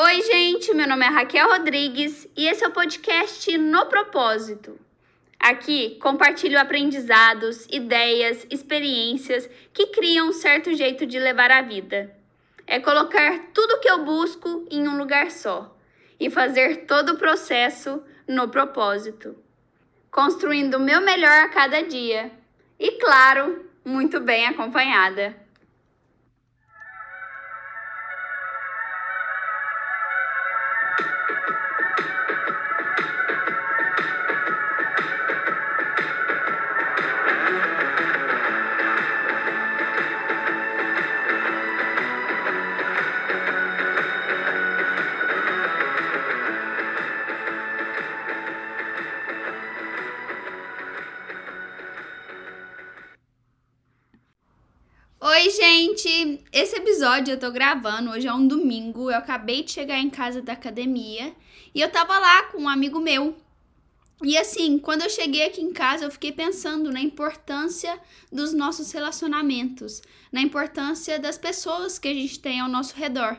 Oi, gente, meu nome é Raquel Rodrigues e esse é o podcast No Propósito. Aqui compartilho aprendizados, ideias, experiências que criam um certo jeito de levar a vida. É colocar tudo que eu busco em um lugar só e fazer todo o processo no propósito, construindo o meu melhor a cada dia e, claro, muito bem acompanhada. Episódio eu tô gravando, hoje é um domingo, eu acabei de chegar em casa da academia e eu tava lá com um amigo meu. E assim, quando eu cheguei aqui em casa, eu fiquei pensando na importância dos nossos relacionamentos, na importância das pessoas que a gente tem ao nosso redor.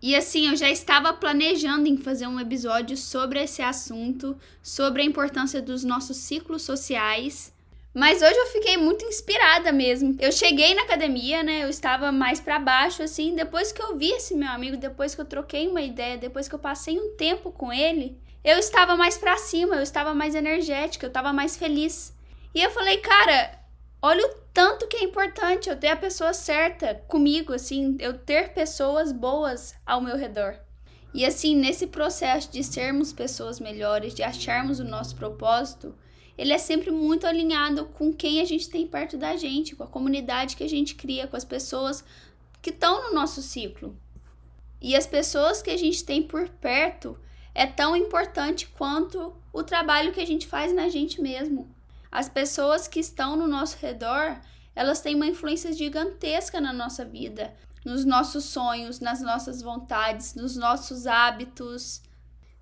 E assim, eu já estava planejando em fazer um episódio sobre esse assunto, sobre a importância dos nossos ciclos sociais mas hoje eu fiquei muito inspirada mesmo. Eu cheguei na academia, né? Eu estava mais para baixo assim, depois que eu vi esse meu amigo, depois que eu troquei uma ideia, depois que eu passei um tempo com ele, eu estava mais para cima, eu estava mais energética, eu estava mais feliz. E eu falei, cara, olha o tanto que é importante eu ter a pessoa certa comigo, assim, eu ter pessoas boas ao meu redor. E assim, nesse processo de sermos pessoas melhores, de acharmos o nosso propósito, ele é sempre muito alinhado com quem a gente tem perto da gente, com a comunidade que a gente cria, com as pessoas que estão no nosso ciclo. E as pessoas que a gente tem por perto é tão importante quanto o trabalho que a gente faz na gente mesmo. As pessoas que estão no nosso redor, elas têm uma influência gigantesca na nossa vida, nos nossos sonhos, nas nossas vontades, nos nossos hábitos.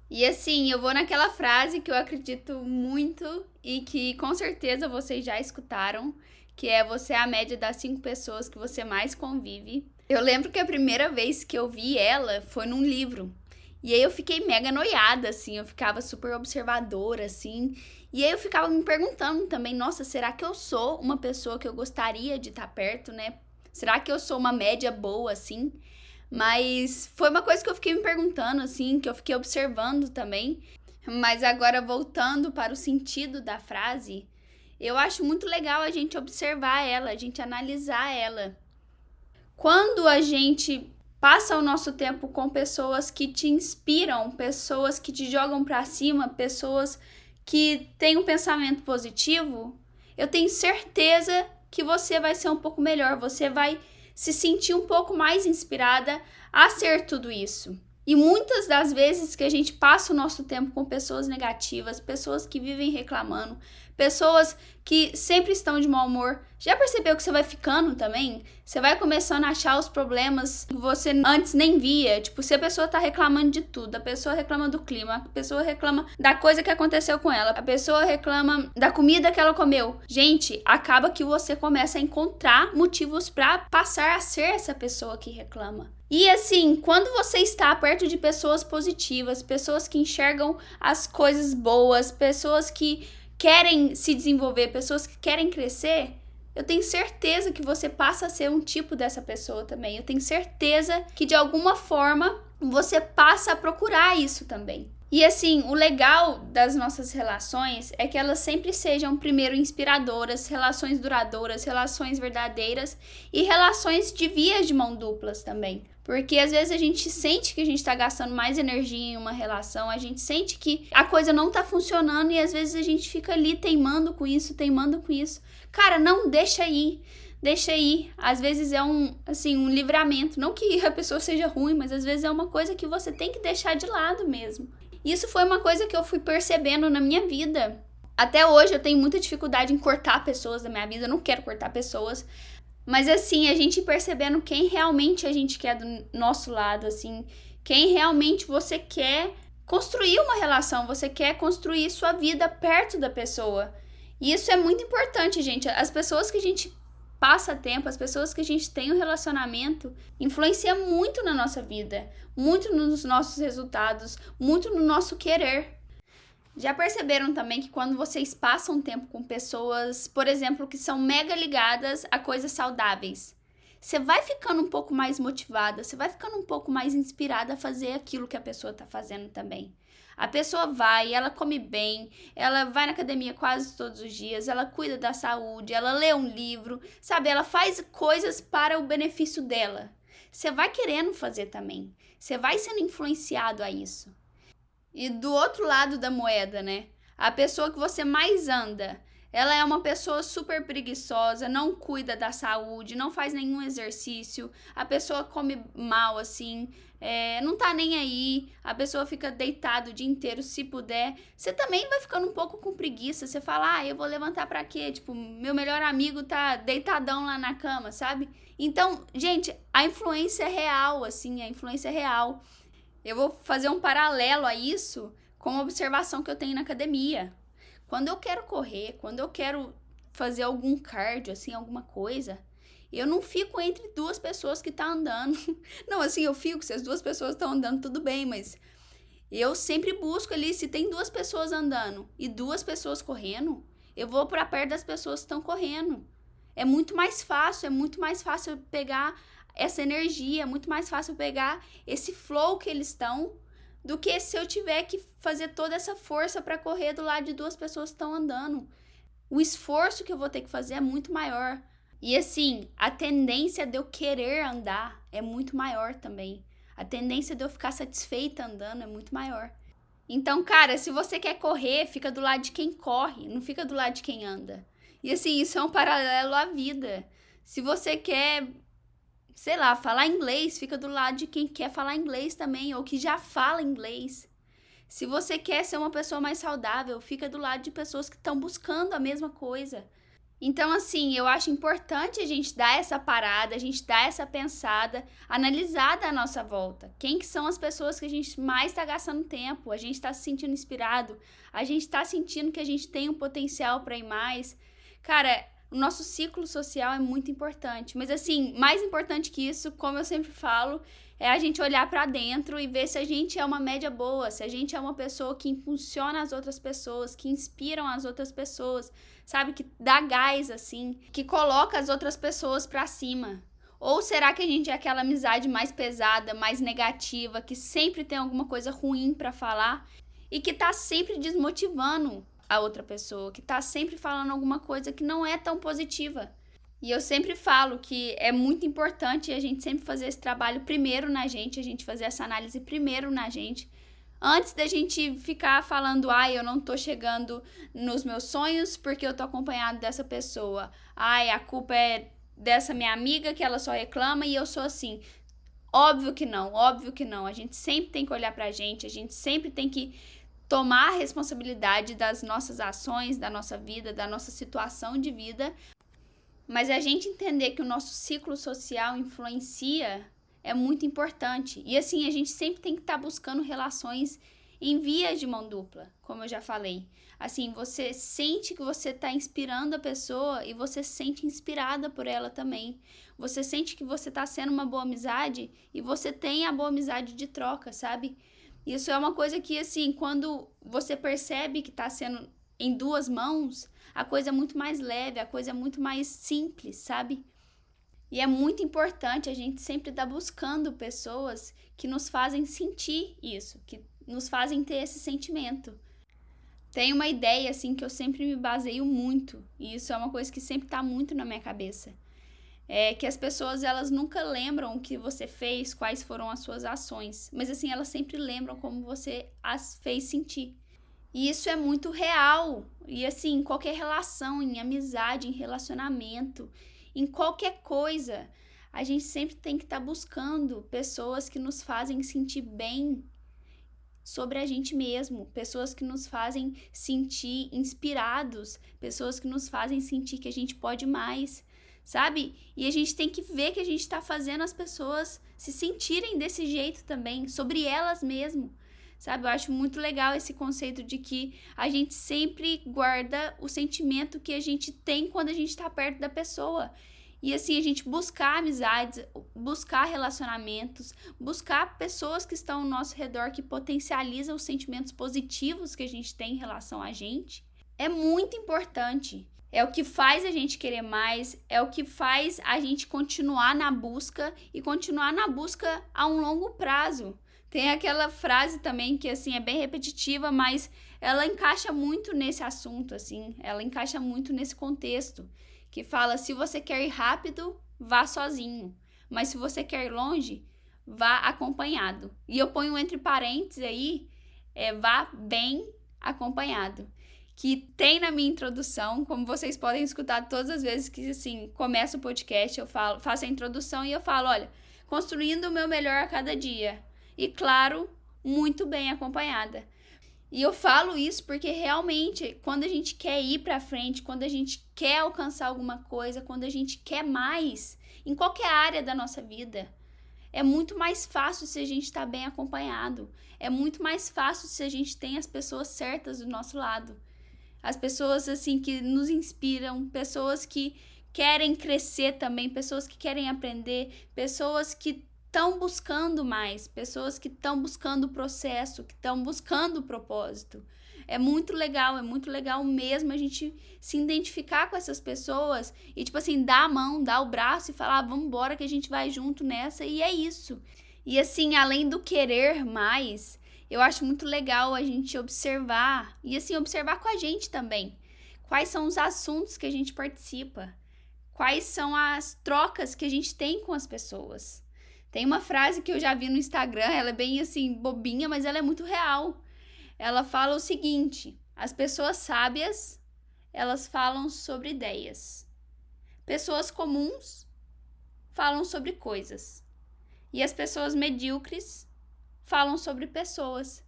E assim, eu vou naquela frase que eu acredito muito e que com certeza vocês já escutaram, que é você é a média das cinco pessoas que você mais convive. Eu lembro que a primeira vez que eu vi ela foi num livro. E aí eu fiquei mega noiada, assim, eu ficava super observadora, assim. E aí eu ficava me perguntando também, nossa, será que eu sou uma pessoa que eu gostaria de estar perto, né? Será que eu sou uma média boa, assim? Mas foi uma coisa que eu fiquei me perguntando, assim, que eu fiquei observando também. Mas agora voltando para o sentido da frase, eu acho muito legal a gente observar ela, a gente analisar ela. Quando a gente passa o nosso tempo com pessoas que te inspiram, pessoas que te jogam para cima, pessoas que têm um pensamento positivo, eu tenho certeza que você vai ser um pouco melhor, você vai se sentir um pouco mais inspirada a ser tudo isso. E muitas das vezes que a gente passa o nosso tempo com pessoas negativas, pessoas que vivem reclamando, pessoas que sempre estão de mau humor. Já percebeu que você vai ficando também? Você vai começando a achar os problemas que você antes nem via. Tipo, se a pessoa tá reclamando de tudo, a pessoa reclama do clima, a pessoa reclama da coisa que aconteceu com ela, a pessoa reclama da comida que ela comeu. Gente, acaba que você começa a encontrar motivos para passar a ser essa pessoa que reclama. E assim, quando você está perto de pessoas positivas, pessoas que enxergam as coisas boas, pessoas que querem se desenvolver, pessoas que querem crescer, eu tenho certeza que você passa a ser um tipo dessa pessoa também. Eu tenho certeza que de alguma forma você passa a procurar isso também. E assim, o legal das nossas relações é que elas sempre sejam primeiro inspiradoras, relações duradouras, relações verdadeiras e relações de vias de mão duplas também. Porque às vezes a gente sente que a gente tá gastando mais energia em uma relação, a gente sente que a coisa não tá funcionando e às vezes a gente fica ali teimando com isso, teimando com isso. Cara, não deixa aí. Deixa aí. Às vezes é um, assim, um livramento. Não que a pessoa seja ruim, mas às vezes é uma coisa que você tem que deixar de lado mesmo. Isso foi uma coisa que eu fui percebendo na minha vida. Até hoje eu tenho muita dificuldade em cortar pessoas da minha vida, eu não quero cortar pessoas, mas assim, a gente percebendo quem realmente a gente quer do nosso lado, assim, quem realmente você quer construir uma relação, você quer construir sua vida perto da pessoa. E isso é muito importante, gente. As pessoas que a gente passa tempo, as pessoas que a gente tem um relacionamento, influencia muito na nossa vida, muito nos nossos resultados, muito no nosso querer. Já perceberam também que quando vocês passam tempo com pessoas, por exemplo, que são mega ligadas a coisas saudáveis, você vai ficando um pouco mais motivada, você vai ficando um pouco mais inspirada a fazer aquilo que a pessoa está fazendo também. A pessoa vai, ela come bem, ela vai na academia quase todos os dias, ela cuida da saúde, ela lê um livro, sabe? Ela faz coisas para o benefício dela. Você vai querendo fazer também. Você vai sendo influenciado a isso. E do outro lado da moeda, né? A pessoa que você mais anda, ela é uma pessoa super preguiçosa, não cuida da saúde, não faz nenhum exercício, a pessoa come mal assim, é, não tá nem aí, a pessoa fica deitada o dia inteiro, se puder. Você também vai ficando um pouco com preguiça. Você fala, ah, eu vou levantar pra quê? Tipo, meu melhor amigo tá deitadão lá na cama, sabe? Então, gente, a influência é real, assim, a influência é real. Eu vou fazer um paralelo a isso com a observação que eu tenho na academia. Quando eu quero correr, quando eu quero fazer algum cardio, assim, alguma coisa, eu não fico entre duas pessoas que tá andando. Não, assim, eu fico, se as duas pessoas estão andando, tudo bem, mas eu sempre busco ali, se tem duas pessoas andando e duas pessoas correndo, eu vou para perto das pessoas que estão correndo. É muito mais fácil, é muito mais fácil pegar essa energia, é muito mais fácil pegar esse flow que eles estão do que se eu tiver que fazer toda essa força para correr do lado de duas pessoas que estão andando. O esforço que eu vou ter que fazer é muito maior. E assim, a tendência de eu querer andar é muito maior também. A tendência de eu ficar satisfeita andando é muito maior. Então, cara, se você quer correr, fica do lado de quem corre, não fica do lado de quem anda. E assim, isso é um paralelo à vida. Se você quer, sei lá, falar inglês, fica do lado de quem quer falar inglês também, ou que já fala inglês. Se você quer ser uma pessoa mais saudável, fica do lado de pessoas que estão buscando a mesma coisa. Então, assim, eu acho importante a gente dar essa parada, a gente dar essa pensada, analisar da nossa volta. Quem que são as pessoas que a gente mais está gastando tempo? A gente está se sentindo inspirado? A gente está sentindo que a gente tem um potencial para ir mais? Cara, o nosso ciclo social é muito importante. Mas, assim, mais importante que isso, como eu sempre falo, é a gente olhar para dentro e ver se a gente é uma média boa, se a gente é uma pessoa que impulsiona as outras pessoas, que inspiram as outras pessoas, sabe? Que dá gás, assim, que coloca as outras pessoas para cima. Ou será que a gente é aquela amizade mais pesada, mais negativa, que sempre tem alguma coisa ruim para falar e que tá sempre desmotivando a outra pessoa, que tá sempre falando alguma coisa que não é tão positiva? E eu sempre falo que é muito importante a gente sempre fazer esse trabalho primeiro na gente, a gente fazer essa análise primeiro na gente, antes da gente ficar falando, ai, eu não tô chegando nos meus sonhos porque eu tô acompanhado dessa pessoa. Ai, a culpa é dessa minha amiga que ela só reclama e eu sou assim. Óbvio que não, óbvio que não. A gente sempre tem que olhar pra gente, a gente sempre tem que tomar a responsabilidade das nossas ações, da nossa vida, da nossa situação de vida mas a gente entender que o nosso ciclo social influencia é muito importante. E assim, a gente sempre tem que estar tá buscando relações em via de mão dupla, como eu já falei. Assim, você sente que você está inspirando a pessoa e você se sente inspirada por ela também. Você sente que você está sendo uma boa amizade e você tem a boa amizade de troca, sabe? Isso é uma coisa que, assim, quando você percebe que está sendo em duas mãos, a coisa é muito mais leve, a coisa é muito mais simples, sabe? E é muito importante a gente sempre estar tá buscando pessoas que nos fazem sentir isso, que nos fazem ter esse sentimento. Tem uma ideia assim que eu sempre me baseio muito, e isso é uma coisa que sempre está muito na minha cabeça. É que as pessoas elas nunca lembram o que você fez, quais foram as suas ações, mas assim elas sempre lembram como você as fez sentir. E isso é muito real. E assim, qualquer relação, em amizade, em relacionamento, em qualquer coisa, a gente sempre tem que estar tá buscando pessoas que nos fazem sentir bem sobre a gente mesmo, pessoas que nos fazem sentir inspirados, pessoas que nos fazem sentir que a gente pode mais, sabe? E a gente tem que ver que a gente está fazendo as pessoas se sentirem desse jeito também, sobre elas mesmo sabe? Eu acho muito legal esse conceito de que a gente sempre guarda o sentimento que a gente tem quando a gente está perto da pessoa. E assim, a gente buscar amizades, buscar relacionamentos, buscar pessoas que estão ao nosso redor que potencializam os sentimentos positivos que a gente tem em relação a gente, é muito importante. É o que faz a gente querer mais, é o que faz a gente continuar na busca e continuar na busca a um longo prazo. Tem aquela frase também que assim é bem repetitiva, mas ela encaixa muito nesse assunto assim, ela encaixa muito nesse contexto, que fala se você quer ir rápido, vá sozinho, mas se você quer ir longe, vá acompanhado. E eu ponho entre parênteses aí, é, vá bem acompanhado que tem na minha introdução, como vocês podem escutar todas as vezes que assim começa o podcast, eu falo, faço a introdução e eu falo, olha, construindo o meu melhor a cada dia. E claro, muito bem acompanhada. E eu falo isso porque realmente, quando a gente quer ir para frente, quando a gente quer alcançar alguma coisa, quando a gente quer mais em qualquer área da nossa vida, é muito mais fácil se a gente está bem acompanhado. É muito mais fácil se a gente tem as pessoas certas do nosso lado as pessoas assim que nos inspiram, pessoas que querem crescer também, pessoas que querem aprender, pessoas que estão buscando mais, pessoas que estão buscando o processo, que estão buscando o propósito. É muito legal, é muito legal mesmo a gente se identificar com essas pessoas e, tipo assim, dar a mão, dar o braço e falar, ah, vamos embora que a gente vai junto nessa, e é isso. E assim, além do querer mais, eu acho muito legal a gente observar e assim observar com a gente também. Quais são os assuntos que a gente participa? Quais são as trocas que a gente tem com as pessoas? Tem uma frase que eu já vi no Instagram, ela é bem assim bobinha, mas ela é muito real. Ela fala o seguinte: as pessoas sábias, elas falam sobre ideias. Pessoas comuns falam sobre coisas. E as pessoas medíocres falam sobre pessoas.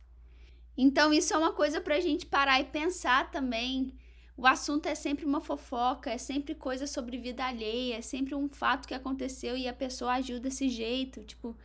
Então, isso é uma coisa para a gente parar e pensar também. O assunto é sempre uma fofoca, é sempre coisa sobre vida alheia, é sempre um fato que aconteceu e a pessoa agiu desse jeito. Tipo,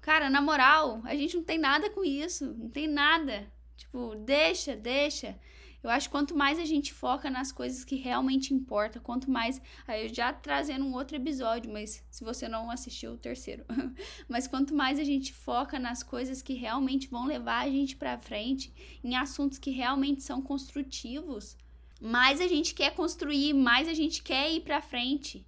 cara, na moral, a gente não tem nada com isso, não tem nada. Tipo, deixa, deixa. Eu acho que quanto mais a gente foca nas coisas que realmente importam, quanto mais. Aí eu já trazendo um outro episódio, mas se você não assistiu o terceiro. mas quanto mais a gente foca nas coisas que realmente vão levar a gente para frente, em assuntos que realmente são construtivos, mais a gente quer construir, mais a gente quer ir para frente.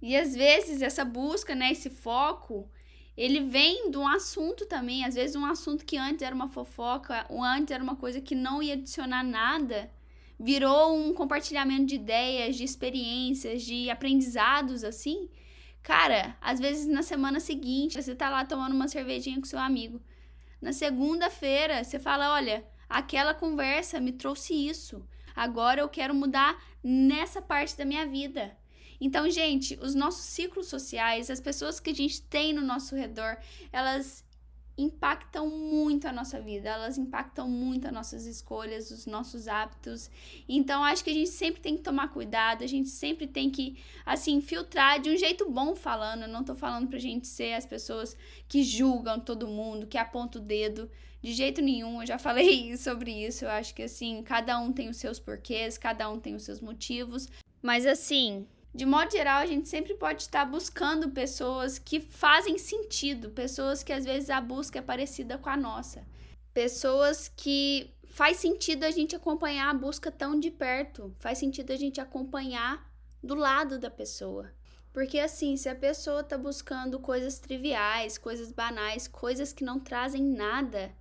E às vezes essa busca, né, esse foco, ele vem de um assunto também, às vezes um assunto que antes era uma fofoca, ou antes era uma coisa que não ia adicionar nada, virou um compartilhamento de ideias, de experiências, de aprendizados assim. Cara, às vezes na semana seguinte, você tá lá tomando uma cervejinha com seu amigo. Na segunda-feira, você fala: "Olha, aquela conversa me trouxe isso. Agora eu quero mudar nessa parte da minha vida. Então, gente, os nossos ciclos sociais, as pessoas que a gente tem no nosso redor, elas impactam muito a nossa vida, elas impactam muito as nossas escolhas, os nossos hábitos. Então, acho que a gente sempre tem que tomar cuidado, a gente sempre tem que, assim, filtrar de um jeito bom falando. Eu não tô falando pra gente ser as pessoas que julgam todo mundo, que apontam o dedo. De jeito nenhum, eu já falei sobre isso. Eu acho que, assim, cada um tem os seus porquês, cada um tem os seus motivos. Mas, assim, de modo geral, a gente sempre pode estar buscando pessoas que fazem sentido, pessoas que às vezes a busca é parecida com a nossa, pessoas que faz sentido a gente acompanhar a busca tão de perto, faz sentido a gente acompanhar do lado da pessoa. Porque assim, se a pessoa está buscando coisas triviais, coisas banais, coisas que não trazem nada,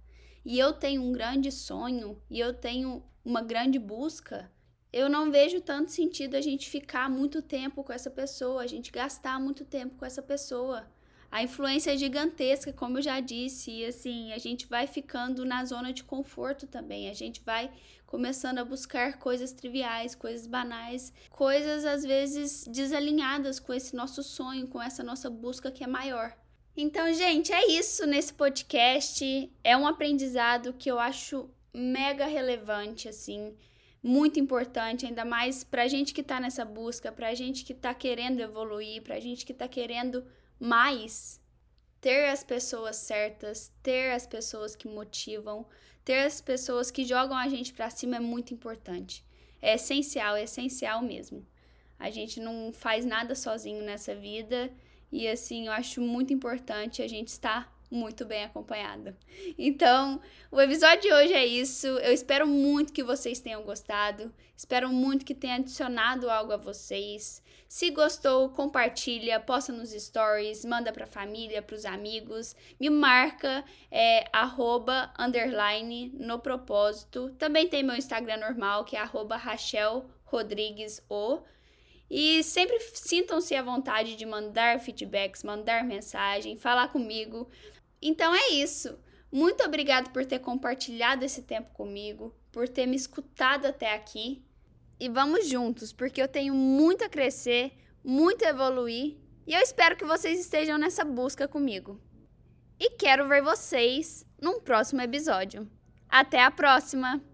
e eu tenho um grande sonho e eu tenho uma grande busca, eu não vejo tanto sentido a gente ficar muito tempo com essa pessoa, a gente gastar muito tempo com essa pessoa. A influência é gigantesca, como eu já disse, e assim, a gente vai ficando na zona de conforto também. A gente vai começando a buscar coisas triviais, coisas banais, coisas às vezes desalinhadas com esse nosso sonho, com essa nossa busca que é maior. Então, gente, é isso nesse podcast. É um aprendizado que eu acho mega relevante, assim muito importante, ainda mais pra gente que tá nessa busca, pra gente que tá querendo evoluir, pra gente que tá querendo mais. Ter as pessoas certas, ter as pessoas que motivam, ter as pessoas que jogam a gente para cima é muito importante. É essencial, é essencial mesmo. A gente não faz nada sozinho nessa vida e assim, eu acho muito importante a gente estar muito bem acompanhada. Então, o episódio de hoje é isso. Eu espero muito que vocês tenham gostado. Espero muito que tenha adicionado algo a vocês. Se gostou, compartilha, posta nos stories, manda pra família, pros amigos. Me marca, é arroba, underline, no propósito. Também tem meu Instagram normal, que é arroba Rachel Rodrigues O. E sempre sintam-se à vontade de mandar feedbacks, mandar mensagem, falar comigo. Então é isso. Muito obrigado por ter compartilhado esse tempo comigo, por ter me escutado até aqui. E vamos juntos, porque eu tenho muito a crescer, muito a evoluir, e eu espero que vocês estejam nessa busca comigo. E quero ver vocês num próximo episódio. Até a próxima!